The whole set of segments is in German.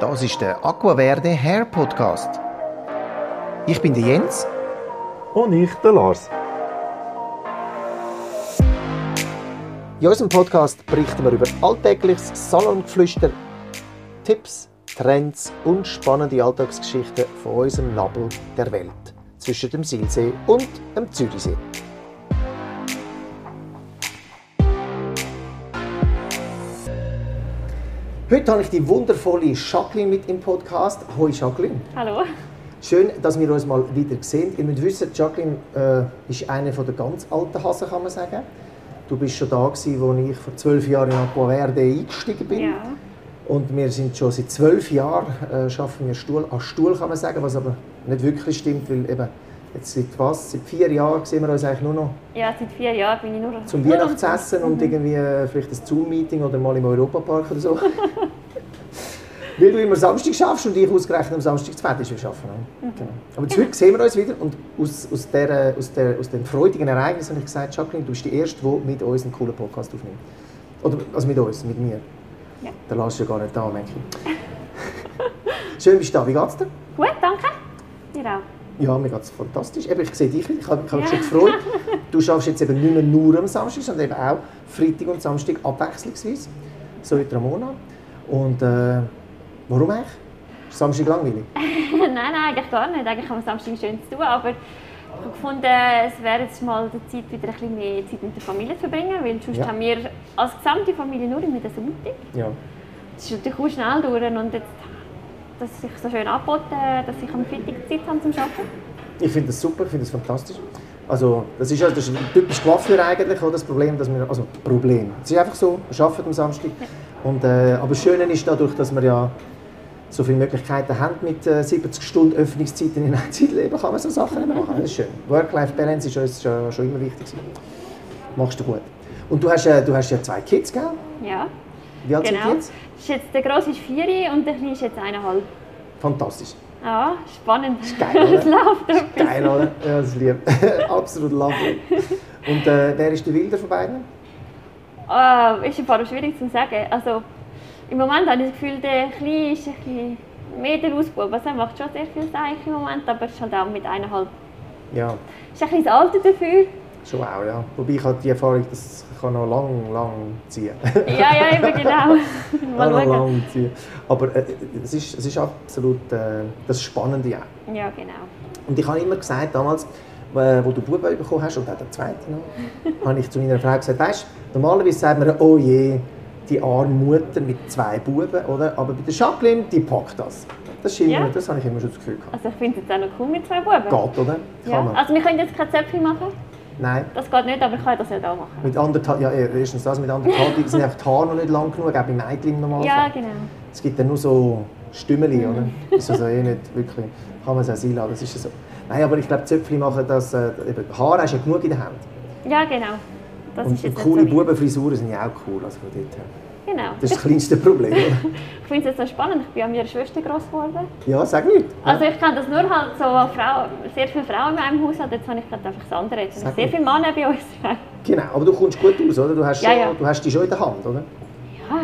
Das ist der Aquaverde Hair Podcast. Ich bin der Jens. Und ich, der Lars. In unserem Podcast berichten wir über alltägliches Salongeflüster, Tipps, Trends und spannende Alltagsgeschichten von unserem Nabel der Welt zwischen dem Silsee und dem Zürichsee. Heute habe ich die wundervolle Jacqueline mit im Podcast. Hoi Jacqueline. Hallo. Schön, dass wir uns mal wieder sehen. Ihr müsst wissen, Jacqueline äh, ist eine der ganz alten Hasen, kann man sagen. Du bist schon da als ich vor zwölf Jahren in Aqua Verde eingestiegen bin. Ja. Und wir sind schon seit zwölf Jahren äh, schaffen wir Stuhl an Stuhl, kann man sagen, was aber nicht wirklich stimmt, weil eben jetzt seit was, seit vier Jahren sehen wir uns eigentlich nur noch ja, seit vier Jahren bin ich nur zum noch- Weihnachtsessen und irgendwie äh, vielleicht ein Zoom-Meeting oder mal im Europapark oder so. Weil du immer Samstag schaffst und ich ausgerechnet am Samstag zu fertig arbeiten. Genau. Aber jetzt heute sehen wir uns wieder und aus, aus, der, aus, der, aus dem freudigen Ereignis habe ich gesagt, Jacqueline, du bist die Erste, die mit uns einen coolen Podcast aufnimmt. Oder, also mit uns, mit mir. Ja. Der Lars ist ja gar nicht da, merke ich. Schön bist du da. Wie geht's dir? Gut, danke. Dir auch. Ja, mir geht es fantastisch. Eben, ich sehe dich ich habe mich Ja. schon gefreut. Du schaffst jetzt eben nicht mehr nur am Samstag, sondern eben auch Freitag und Samstag abwechslungsweise. So wie Ramona. Und äh, warum eigentlich? Ist Samstag langweilig? nein, nein, eigentlich gar nicht. Eigentlich haben wir Samstag schön zu tun, aber ich habe gefunden, es wäre jetzt mal die Zeit, wieder ein bisschen mehr Zeit mit der Familie zu verbringen, weil sonst Ja. haben wir als gesamte Familie nur immer den Sonntag. Ja. Das ist natürlich auch schnell durch und jetzt, dass sich so schön angeboten, dass ich am Freitag Zeit habe zum Arbeiten. Ich finde das super, ich finde das fantastisch. Also, das ist, das ist ein typisch Coiffeur eigentlich, oder? das Problem, dass wir, also Problem, es ist einfach so, wir arbeiten am Samstag. Und, äh, aber das Schöne ist dadurch, dass wir ja so viele Möglichkeiten haben mit äh, 70 Stunden Öffnungszeiten in einem Zeitleben, kann man so Sachen machen. Das ist schön. Work-Life-Balance ist uns schon, schon immer wichtig. Machst du gut. Und du hast, äh, du hast ja zwei Kids, gell? Ja, Wie alt sind genau. die jetzt? Das ist jetzt, der Grosse ist vier und der Kleine ist jetzt eineinhalb. Fantastisch. Ja, spannend. geil, oder? es läuft etwas. Geil, oder? Ja, das lieb. Absolut lovely. Und äh, wer ist der Wilder von beiden? Äh, ist ein paar schwierig zu sagen. Also, Im Moment habe ich das Gefühl, der Kleine ist ein bisschen mehr der Ausbub. Also, er macht schon sehr viel Seich im Moment, aber es ist halt auch mit eineinhalb. Ja, Ist ein bisschen das Alter dafür. Schon auch, ja. Wobei ich habe die Erfahrung, das kann noch lang, lang ziehen. Ja, ja, eben genau. Mal schauen. lang ziehen. Aber äh, es, ist, es ist absolut äh, das Spannende auch. Ja, genau. Und ich habe immer gesagt, damals, äh, wo du Buben bekommen hast, und auch der zweite noch, habe ich zu meiner Frau gesagt, weißt, normalerweise sagt man, oh je, die arme Mutter mit zwei Buben, oder? Aber bei der Jacqueline, die packt das. Das, ist immer, Ja. das habe ich immer schon das Gefühl gehabt. Also ich finde es jetzt auch noch cool mit zwei Buben. Geht, oder? Kann Ja. man. Also wir können jetzt keine Zöpfe machen. Nein. Das geht nicht, aber ich kann das ja da machen. Mit anderthalb, ja, erstens das, mit anderthalb sind einfach die Haare noch nicht lang genug, auch bei Mädchen im Normalfall. Ja, genau. Es gibt dann nur so Stümmeli, oder? Das ist also eh nicht wirklich, kann man es auch sein lassen, das ist so. Nein, aber ich glaube, Zöpfli machen das, äh, eben, Haare hast du ja genug in der Hand. Ja, genau. Das Und, ist und coole nicht so Bubenfrisuren sind ja auch cool, also von dort her. Genau. Das ist das kleinste Problem? Ich finde es jetzt so spannend. Ich bin an meiner Schwester groß geworden. Ja, sag nicht. Also ich kenne das nur halt so Frau, sehr viele Frauen in meinem Haushalt. Jetzt habe ich gerade einfach das andere. Jetzt sehr viele Männer bei uns. Ja, Genau, aber du kommst gut aus, oder? Du hast, Ja, schon, ja. Du hast die schon in der Hand, oder? ja.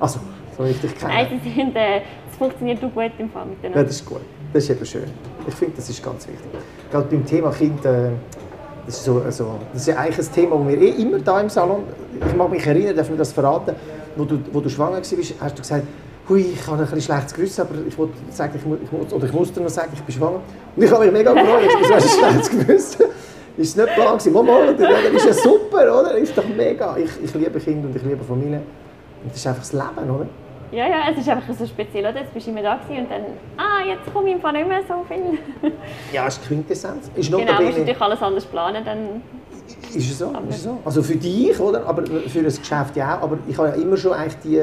Also, Also, so richtig kennen. nein, sie sind, äh, es funktioniert auch gut im Fall Ja, miteinander. das ist gut. Das ist eben schön. Ich finde, das ist ganz wichtig. Gerade beim Thema Kind, äh, das, ist so, also, das ist ja eigentlich ein Thema, das wir eh immer da im Salon, ich mag mich erinnern, darf mir das verraten, wo du, wo du schwanger warst, hast du gesagt, Hui, ich habe ein bisschen schlechtes Gewissen, aber ich wollte sagen, ich, mu- ich, muss, oder ich muss dir noch sagen, ich bin schwanger. Und ich habe mich mega gefreut, hast du ein schlechtes Gewissen. Ist es nicht plan gewesen? Mama, das ist ja super, oder? Ist doch mega. Ich, ich liebe Kinder und ich liebe Familie. Und das ist einfach das Leben, oder? Ja, ja, es ist einfach so speziell. Oder? Jetzt bist du immer da gewesen und dann, ah, jetzt komme ich im Fall nicht mehr so viel. Ja, ist die Quintessenz. Ist genau, musst du natürlich alles anders planen. Dann, Ist es so? Ist so? Also für dich, oder? Aber für das Geschäft ja auch. Aber ich habe ja immer schon eigentlich die,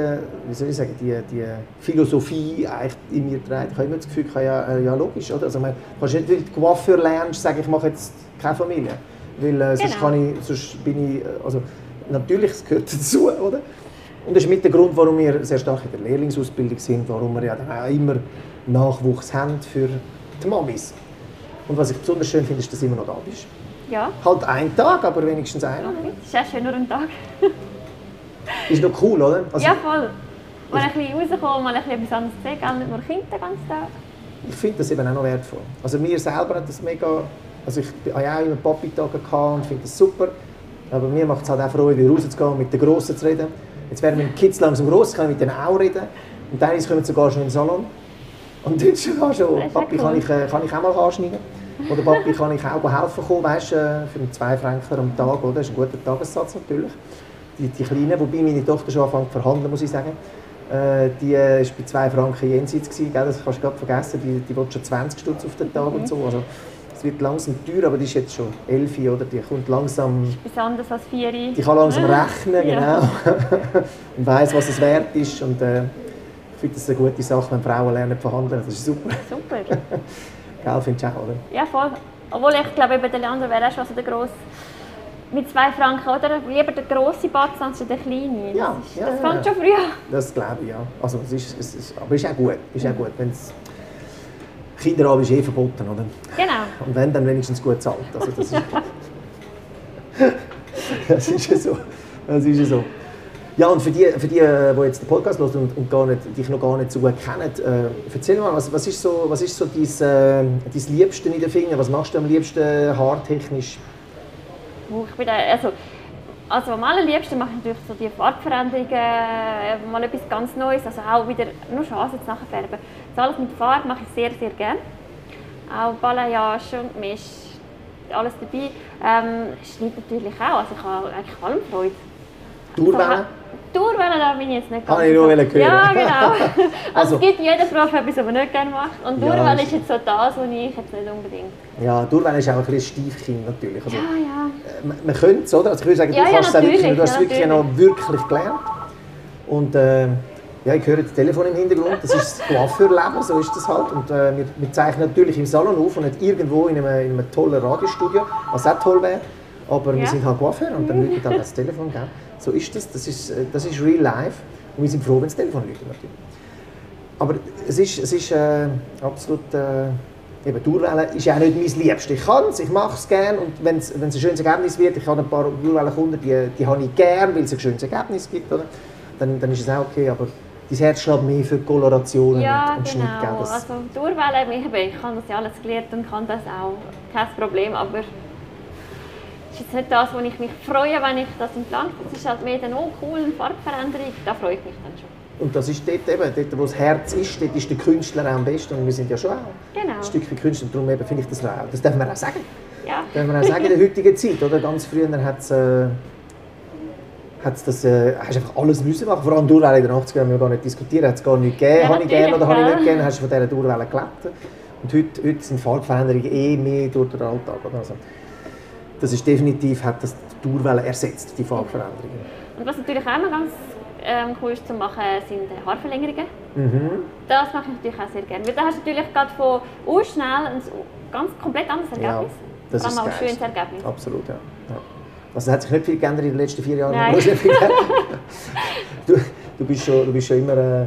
wie soll ich sagen, die, die Philosophie eigentlich in mir getragen. Ich habe immer das Gefühl, ich ja, äh, ja logisch, oder? Also, du kannst nicht, weil du Coiffeur lernst, sagen, ich mache jetzt keine Familie. Weil äh, sonst, Genau. kann ich, sonst bin ich, äh, also natürlich, es gehört dazu, oder? Und das ist mit der Grund, warum wir sehr stark in der Lehrlingsausbildung sind, warum wir ja dann auch immer Nachwuchs haben für die Mamis. Und was ich besonders schön finde, ist, dass du immer noch da bist. Ja, Halt einen Tag, aber wenigstens einer. okay. das ist auch schön, nur ein Tag. Ist noch cool, oder? Also, ja, voll. mal ein bisschen rauskommen, mal ein bisschen etwas anderes sehen, gell? nicht nur Kinder den ganzen Tag. Ich finde das eben auch noch wertvoll. Also mir selber hat das mega... Also ich habe ja auch immer Papi-Tage und finde das super. Aber mir macht es halt auch Freude, rauszugehen und mit den Grossen zu reden. Jetzt werden meine Kids langsam groß, kann ich mit denen auch reden. Und teilweise kommen sie sogar schon in den Salon. Und dort schon, schon Papi, ja kann cool. ich, äh, kann ich auch mal anschneiden? Oder Papi, kann ich auch helfen kommen, weißt, äh, für einen 2 Franken am Tag, oder? Das ist ein guter Tagessatz natürlich. Die, die Kleinen, wobei meine Tochter schon anfängt zu verhandeln, muss ich sagen. Äh, die war äh, bei 2 Franken jenseits, gewesen, gell? das kannst du gerade vergessen, die, die will schon 20 Stutz auf den Tag Mhm. und so. Also, es wird langsam teuer, aber die ist jetzt schon 11, oder? Die kommt langsam Etwas anderes als vier. die kann langsam rechnen, Ja. genau. und weiss, was es wert ist. Und äh, ich finde das eine gute Sache, wenn Frauen lernen zu verhandeln. Das ist super. Super. Gell, findest du auch, oder? Ja, voll. Obwohl ich glaube, eben der Leander wäre auch schon so der grosse. Mit zwei Franken, oder? Lieber der grosse Batzen als der kleine. Ja, das, ist, ja, das ja, fängt ja. schon früh an. Das glaube ich, ja. Also, es ist, es ist, aber es ist auch gut. Ist auch gut wenn's Kinderarbeit ist eh verboten, oder? Genau. Und wenn, dann wenigstens gut zahlt. Also, das ist, das ist so. Das ist ja so. Ja, und für die, für die, äh, die jetzt den Podcast hören und, und gar nicht, dich noch gar nicht so gut kennen, äh, erzähl mal, was, was ist so, was ist so dein, äh, dein Liebste in den Fingern? Was machst du am liebsten haartechnisch? Puh, Ich bin da, also, also am allerliebsten mache ich natürlich so die Farbveränderungen, äh, mal etwas ganz Neues, also auch wieder nur Chancen zu nachfärben. Das alles mit Farbe mache ich sehr, sehr gerne. Auch Balayage und Misch, alles dabei. Ähm, Schnitt natürlich auch, also ich habe eigentlich allem Freude. Durchwählen? Durchwählen, da bin ich jetzt nicht ganz Habe ich nur hören. Ja, genau. Also, Also- es gibt jede Frau für etwas, was man nicht gerne macht. Und Ja, Durchwählen das ist jetzt so das, was ich jetzt nicht unbedingt... Ja, Durchwählen ist auch ein bisschen Stiefkind natürlich. Also, Ja, ja. äh, man, man könnte es, oder? Also ich würde sagen, Ja, du ja, kannst es wirklich, du hast es ja, wirklich noch wirklich gelernt. Und äh, ja, ich höre das Telefon im Hintergrund, das ist das Coiffeurleben, so ist das halt. Und äh, wir, wir zeichnen natürlich im Salon auf und nicht irgendwo in einem, in einem tollen Radiostudio, was auch toll wäre. Aber wir Ja. sind halt Coiffeur und dann läutet halt das Telefon. Gell? So ist das, das ist, äh, das ist real life. Und wir sind froh, wenn das Telefon läutet natürlich. Aber es ist, es ist äh, absolut... Äh, Eben, Durchwählen ist ja auch nicht mein Liebstes. Ich kann es, ich mache es gerne und wenn es ein schönes Ergebnis wird, ich habe ein paar Durchwählen-Kunden, die, die habe ich gerne, weil es ein schönes Ergebnis gibt, oder? Dann, dann ist es auch okay, aber dein Herz schlägt mehr für Kolorationen Ja, und, und Schnitt. Gell? genau. Also durchwählen, ich, ich habe das ja alles gelernt und kann das auch. Kein Problem, aber es ist jetzt nicht das, wo ich mich freue, wenn ich das im Plan Das ist halt mehr dann, oh cool, eine Farbveränderung, da freue ich mich dann schon. und das ist dort eben, dort wo das Herz ist, dort ist der Künstler auch am besten und wir sind ja schon auch Genau. ein Stück für Künstler darum eben finde ich das auch, das darf man auch sagen. Ja, Darf man auch sagen in der heutigen Zeit, oder? Ganz früher hat es äh, hat's das, äh, hast einfach alles müssen machen. Vor allem Durchwählen in den 80ern haben wir gar nicht diskutiert, hat es gar nicht gegeben, Ja, habe ich gerne oder habe ich nicht gerne, hast du von dieser Durchwählen gelebt. Und heute, heute sind Farbveränderungen eh mehr durch den Alltag. Oder? Also, das ist definitiv, hat das die Durchwählen ersetzt, die Farbveränderungen. und was natürlich auch noch ganz ähm, cool ist zu machen, sind äh, Haarverlängerungen. Mhm. Das mache ich natürlich auch sehr gerne. Weil da hast du natürlich gerade von uh, schnell ein ganz komplett anderes Ja, Ergebnis. das ist allem das auch ein schönes. Ergebnis. Absolut, ja. ja. Also hat sich nicht viel geändert in den letzten vier Jahren. Nein. du, du, bist schon, du bist schon immer äh,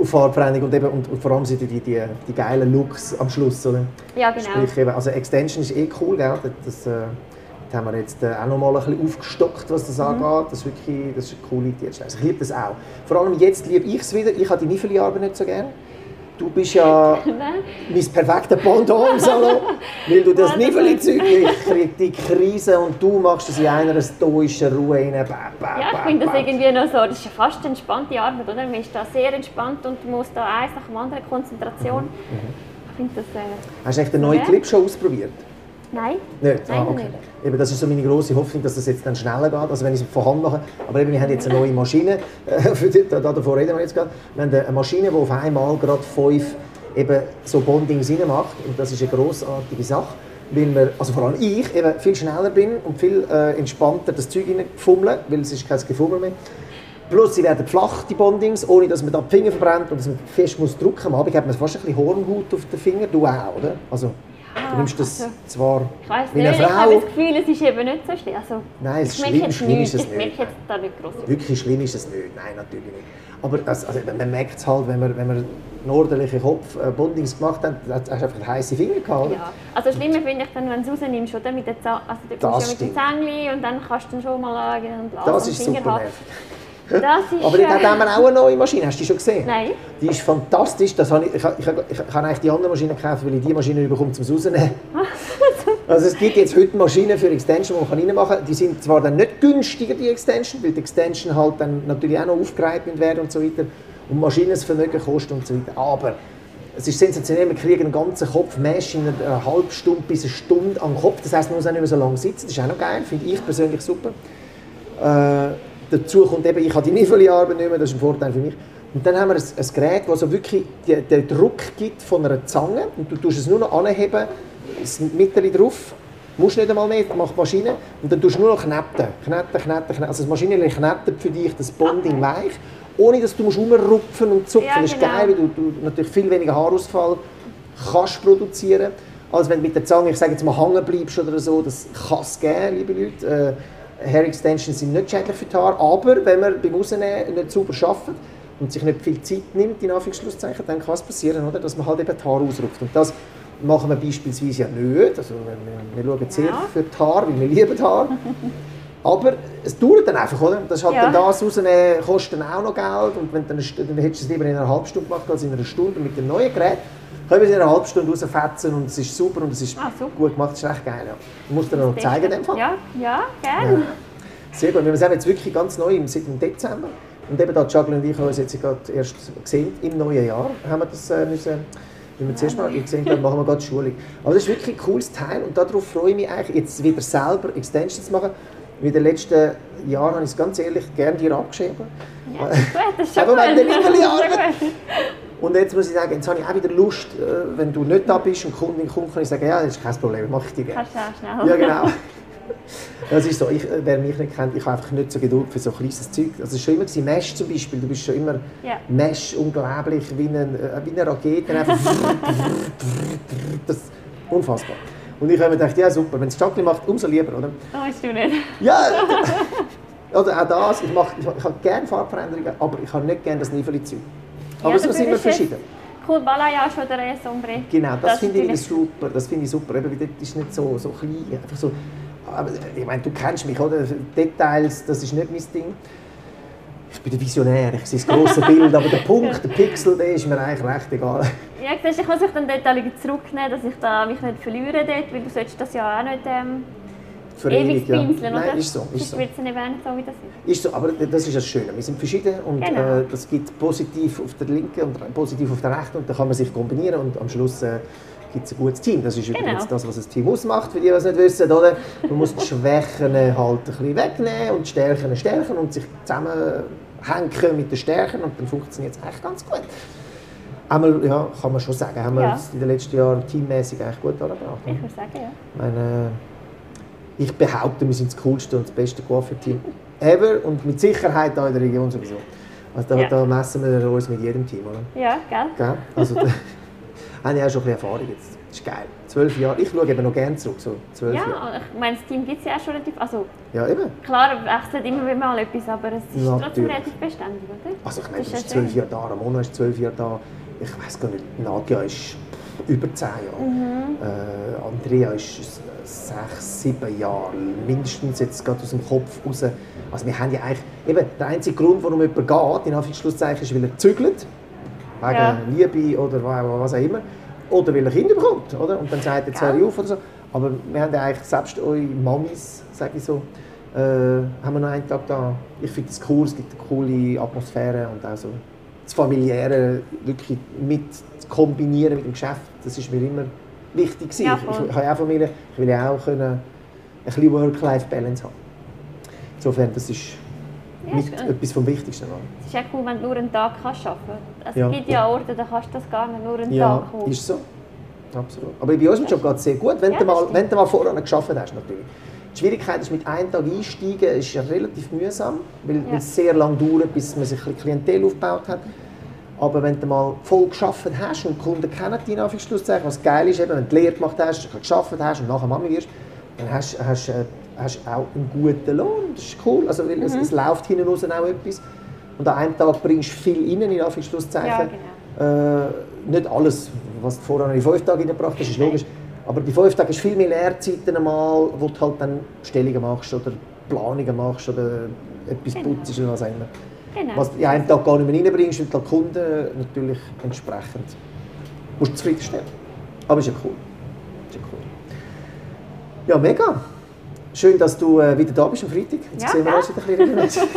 auf Farbveränderung und, eben, und, und vor allem sind die, die, die, geilen Looks am Schluss. Oder? Ja, genau. Sprich, eben, also Extension ist eh cool, gell? Das, äh, haben wir jetzt äh, auch noch mal ein bisschen aufgestockt, was das Mhm. angeht. Das ist wirklich das ist eine coole Idee. Also ich liebe das auch. Vor allem jetzt liebe ich es wieder. Ich habe die Nifeli-Arbeit nicht so gerne. Du bist ja mein perfekter Pendant im Salon, weil du das Niveli-Zeug, ich kriege die Krise und du machst das in einer stoischen Ruhe rein. Bäh, bäh, Ja, ich finde das irgendwie noch so, das ist ja fast eine entspannte Arbeit, oder? Man ist da sehr entspannt und muss da eins nach dem anderen Konzentration. Mhm, Ich finde das, äh, Hast du echt den neuen Ja. Clip schon ausprobiert? Nein. Nicht? Nein, ah, okay. nicht. Eben, das ist so meine große Hoffnung, dass das jetzt dann schneller geht, also wenn ich es von Hand mache. Aber eben, wir haben jetzt eine neue Maschine, äh, für die, da, davor reden wir jetzt gerade. Wir haben eine Maschine, die auf einmal gerade fünf eben so Bondings macht und das ist eine grossartige Sache, weil wir, also vor allem ich, eben viel schneller bin und viel äh, entspannter das Zeug reinfummeln, weil es ist kein Gefummel mehr. Plus, sie werden flach, die Bondings, ohne dass man da die Finger verbrennt und dass man fest muss drücken muss. Am Abend hat man fast ein bisschen Hornhaut auf den Finger, du auch, oder? Also, du nimmst das also, zwar Ich wie nicht, eine ich habe Frau. das Gefühl, es ist eben nicht so schlimm. Also, Nein, es ich schlimm, schlimm ist es Ich nicht. jetzt da nicht groß. Wirklich schlimm ist es nicht, nein, natürlich nicht. Aber das, also, man merkt es halt, wenn man, wenn man einen ordentlichen Kopf äh, Bondings gemacht hat, hast du einfach heiße Finger gehabt? Ja. Also schlimmer finde ich dann, wenn du es rausnimmst, oder? Mit den Zahn, also du Das ja mit den. Zähnchen und dann kannst du dann schon mal irgendeinen Blasen Das ist Finger super haben. nervig. Aber äh, haben wir auch eine neue Maschine. Hast du die schon gesehen? Nein. Die ist fantastisch. Das habe ich, ich, ich, ich, ich habe eigentlich die andere Maschine gekauft, weil ich die Maschine bekomme zum Rausnehmen. Also es gibt jetzt heute Maschinen für Extension, die man reinmachen kann. Die sind zwar dann nicht günstiger, die Extension, weil die Extension halt dann natürlich auch noch aufgereiht werden und so weiter. Und Maschinenvermögen kostet und so weiter. Aber es ist sensationell, wir kriegen einen ganzen Kopf Mesh in einer halben Stunde bis eine Stunde am Kopf. Das heisst, man muss auch nicht mehr so lange sitzen. Das ist auch noch geil, finde ich persönlich super. Äh, dazu kommt eben, ich habe die Niveauarbeit nicht mehr, das ist ein Vorteil für mich. Und dann haben wir ein, ein Gerät, das so wirklich die, den Druck gibt von einer Zange und du tust es nur noch anheben, das Mittel drauf, musst nicht einmal mehr, macht die Maschine und dann tust du nur noch kneten, kneten, kneten, kneten. Also das Maschinenchen knetet für dich das Bonding weich, ohne dass du musst rumrupfen und zupfen. Ja, Das ist genau. geil, weil du, du natürlich viel weniger Haarausfall kannst produzieren, als wenn du mit der Zange, ich sage jetzt mal, hängen bleibst oder so. Das kann es geben, liebe Leute. Äh, Hair Extensions sind nicht schädlich für die Haare, aber wenn man beim Rausnehmen nicht sauber arbeitet und sich nicht viel Zeit nimmt, in Anführungsschlusszeichen, dann kann es passieren, oder? dass man halt eben die Haare ausrupft. Und das machen wir beispielsweise ja nicht. Also wir, wir schauen sehr Ja. für die Haare, weil wir lieben Haare. Aber es dauert dann einfach, oder? Das halt Ja. dann das rausnehmen, kostet dann auch noch Geld. Und wenn dann, dann hättest du es lieber in einer halben Stunde gemacht als in einer Stunde. Und mit dem neuen Gerät können wir es in einer halben Stunde rausfetzen und es ist super und es ist Ah, gut gemacht. Das ist echt geil. Ja. Ich muss dir noch zeigen, dem Fall. Ja, ja, gerne. Sehr gut. Wir es jetzt wirklich ganz neu, im- seit dem Dezember. Und eben da Jacqueline und ich haben uns jetzt gerade erst gesehen, im neuen Jahr haben wir das äh, müssen, wie wir zuerst mal gesehen haben, machen wir gerade Schulung. Aber das ist wirklich ein cooles Teil und darauf freue ich mich eigentlich, jetzt wieder selber Extensions zu machen. Wie in den letzten Jahren habe ich es ganz ehrlich gerne dir abgeschrieben. Ja, das ist gut, das ist schon Aber wenn der Niveauarbeit- Ist. Und jetzt muss ich sagen, jetzt habe ich auch wieder Lust, äh, wenn du nicht da bist und Kundin kommt, kann ich sagen, ja, das ist kein Problem, mache ich dir gerne. Kannst du auch schnell. Ja, genau. Das ist so, ich, äh, wer mich nicht kennt, ich habe einfach nicht so Geduld für so kleines Zeug. Also es war schon immer, gewesen, Mesh zum Beispiel, du bist schon immer Ja. Mesh, unglaublich, wie, ein, äh, wie eine Rakete. Einfach das unfassbar. Und ich habe mir gedacht, ja super, wenn es Chocolate macht, umso lieber, oder? Weißt du nicht. Ja, oder auch das, ich, mache, ich, ich habe gerne Farbveränderungen, aber ich habe nicht gerne das Niveli-Zeug. Aber Ja, so sind wir verschieden. Cool Balayage oder Sombre. Genau, das, Das finde ich super. Das finde ich super. Eben, weil dort ist nicht so, so klein, einfach so. Aber ich meine, du kennst mich, oder? Details, das ist nicht mein Ding. Ich bin der Visionär, ich sehe das grosse Bild, aber der Punkt, der Pixel, der ist mir eigentlich recht egal. Ja, siehst, ich muss mich dann dort zurücknehmen, dass ich da mich nicht verliere dort, weil du sollst das ja auch nicht ähm, Für ewig ja. pinseln, oder? Nein, ist so. Ist Sonst so. wird es nicht werden, so wie das ist. Ist so, aber das ist das Schöne. Wir sind verschieden und Genau. äh, das gibt positiv auf der linken und positiv auf der rechten und da kann man sich kombinieren und am Schluss äh, gibt es ein gutes Team. Das ist Genau. übrigens das, was ein Team ausmacht, für die, die es nicht wissen. Oder? Man muss die Schwächen halt ein bisschen wegnehmen und die Stärken stärken und sich zusammenhängen mit den Stärken und dann funktioniert es eigentlich ganz gut. Einmal, ja, kann man schon sagen, haben wir Ja. es in den letzten Jahren teammäßig eigentlich gut angebracht. Ich würde sagen, ja. Meine, ich behaupte, wir sind das coolste und das beste Coiffeur-Team ever und mit Sicherheit auch in der Region sowieso. Also da, Ja. da messen wir uns mit jedem Team, oder? Ja, gell? Gell? Also da habe ich auch schon ein bisschen Erfahrung jetzt. Das ist geil. Zwölf Jahre. Ich schaue eben noch gerne zurück, so zwölf Jahre. Ja, ich meine, das Team gibt es ja auch schon relativ... Also, Ja, eben. klar, wechselt immer wieder mal etwas, aber es ist trotzdem Natürlich. relativ beständig, oder? Also ich meine, du ist bist zwölf. Jahre da, Ramona ist zwölf Jahre da. Ich weiß gar nicht, Nadja ist über zehn Jahre. Mhm. Äh, Andrea ist sechs, sieben Jahre, mindestens jetzt gerade aus dem Kopf raus. Also wir haben ja eigentlich, eben, der einzige Grund, warum jemand geht, in Anführungszeichen, ist, weil er zügelt, wegen Ja. Liebe oder wa- was auch immer, oder weil er Kinder bekommt, oder? Und dann sagt er, jetzt höre ich Gell? auf oder so. Aber wir haben ja eigentlich, selbst eure Mamis, sage ich so, äh, haben wir noch einen Tag da. Ich finde es cool, es gibt eine coole Atmosphäre und auch so das Familiäre wirklich mit zu kombinieren mit dem Geschäft, das ist mir immer wichtig gewesen. Ja, ich, ich, ich auch Familie, ich will ja auch können, ein bisschen Work-Life-Balance haben. Insofern, das ist Ja, mit ist etwas vom Wichtigsten. Es ist auch cool, wenn du nur einen Tag kannst arbeiten kannst. Ja. Es gibt ja Orte, da kannst du das gar nicht, nur einen Ja, Tag holen. ist so. Absolut. Aber bei unserem Job geht es sehr gut, wenn, Ja, du mal, stimmt. wenn du mal vorher geschafft hast. Natürlich. Die Schwierigkeit ist, mit einem Tag einsteigen ist ja relativ mühsam, weil, weil es sehr lange dauert, bis man sich ein Klientel aufgebaut hat. Aber wenn du mal voll geschafft hast und die Kunden kennen in Anführungszeichen, was geil ist, eben, wenn du die Lehre gemacht hast, geschafft hast und nachher Mami wirst, dann hast du hast, äh, hast auch einen guten Lohn. Das ist cool, also, weil es, Mhm. es läuft hinten raus auch etwas. Und an einem Tag bringst du viel rein, in Anführungszeichen. Ja, genau. Äh, nicht alles, was du vorher in fünf Tagen reingebracht hast, ist logisch. Aber bei fünf Tagen du viel mehr Lehrzeiten einmal, wo du halt dann Stellungen machst oder Planungen machst oder etwas Genau. putzt oder was auch immer. Genau. Was du einen Tag gar nicht mehr reinbringst und den Kunden natürlich entsprechend musst du zufriedenstellen. Aber ist ja cool. Ist ja cool. Ja, mega. Schön, dass du äh, wieder da bist am Freitag. Jetzt Ja, sehen wir uns wieder ein bisschen.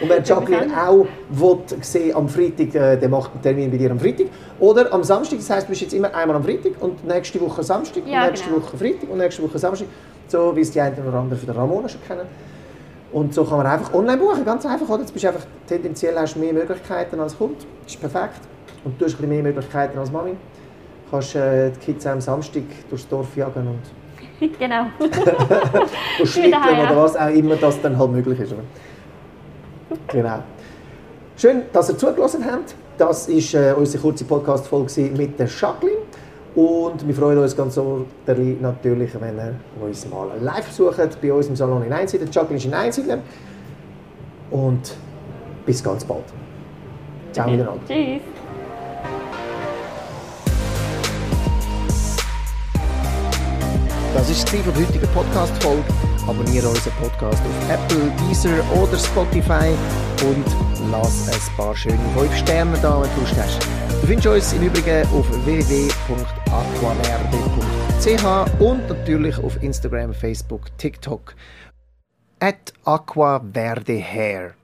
Und wer Jacqueline auch will, sehen am Freitag, äh, der macht einen Termin bei dir am Freitag. Oder am Samstag, das heisst, du bist jetzt immer einmal am Freitag und nächste Woche Samstag Ja, und nächste genau. Woche Freitag und nächste Woche Samstag. So wie es die einen oder anderen von der Ramona schon kennen. Und so kann man einfach online buchen, ganz einfach. Oder? Jetzt bist du einfach, tendenziell hast du mehr Möglichkeiten als Kunde. Das ist perfekt. Und du hast ein bisschen mehr Möglichkeiten als Mami. Du kannst äh, die Kids auch am Samstag durchs Dorf jagen und genau. und ja. oder was auch immer das dann halt möglich ist. Oder? Genau. Schön, dass ihr zugelassen habt. Das war äh, unsere kurze Podcast-Folge mit der Jacqueline. Und wir freuen uns ganz ordentlich natürlich, wenn ihr uns mal live besucht bei uns im Salon in Einsiedeln. Jacqueline ist in Einsiedeln. Und bis ganz bald. Ciao miteinander. Tschüss. Das ist die heutigen Podcast-Folge. Abonniere unseren Podcast auf Apple, Deezer oder Spotify und lass ein paar schöne 5 Sterne da, wenn du Lust hast. Du findest uns im Übrigen auf www.aquaverde.ch und natürlich auf Instagram, Facebook, TikTok at aquaverdehair.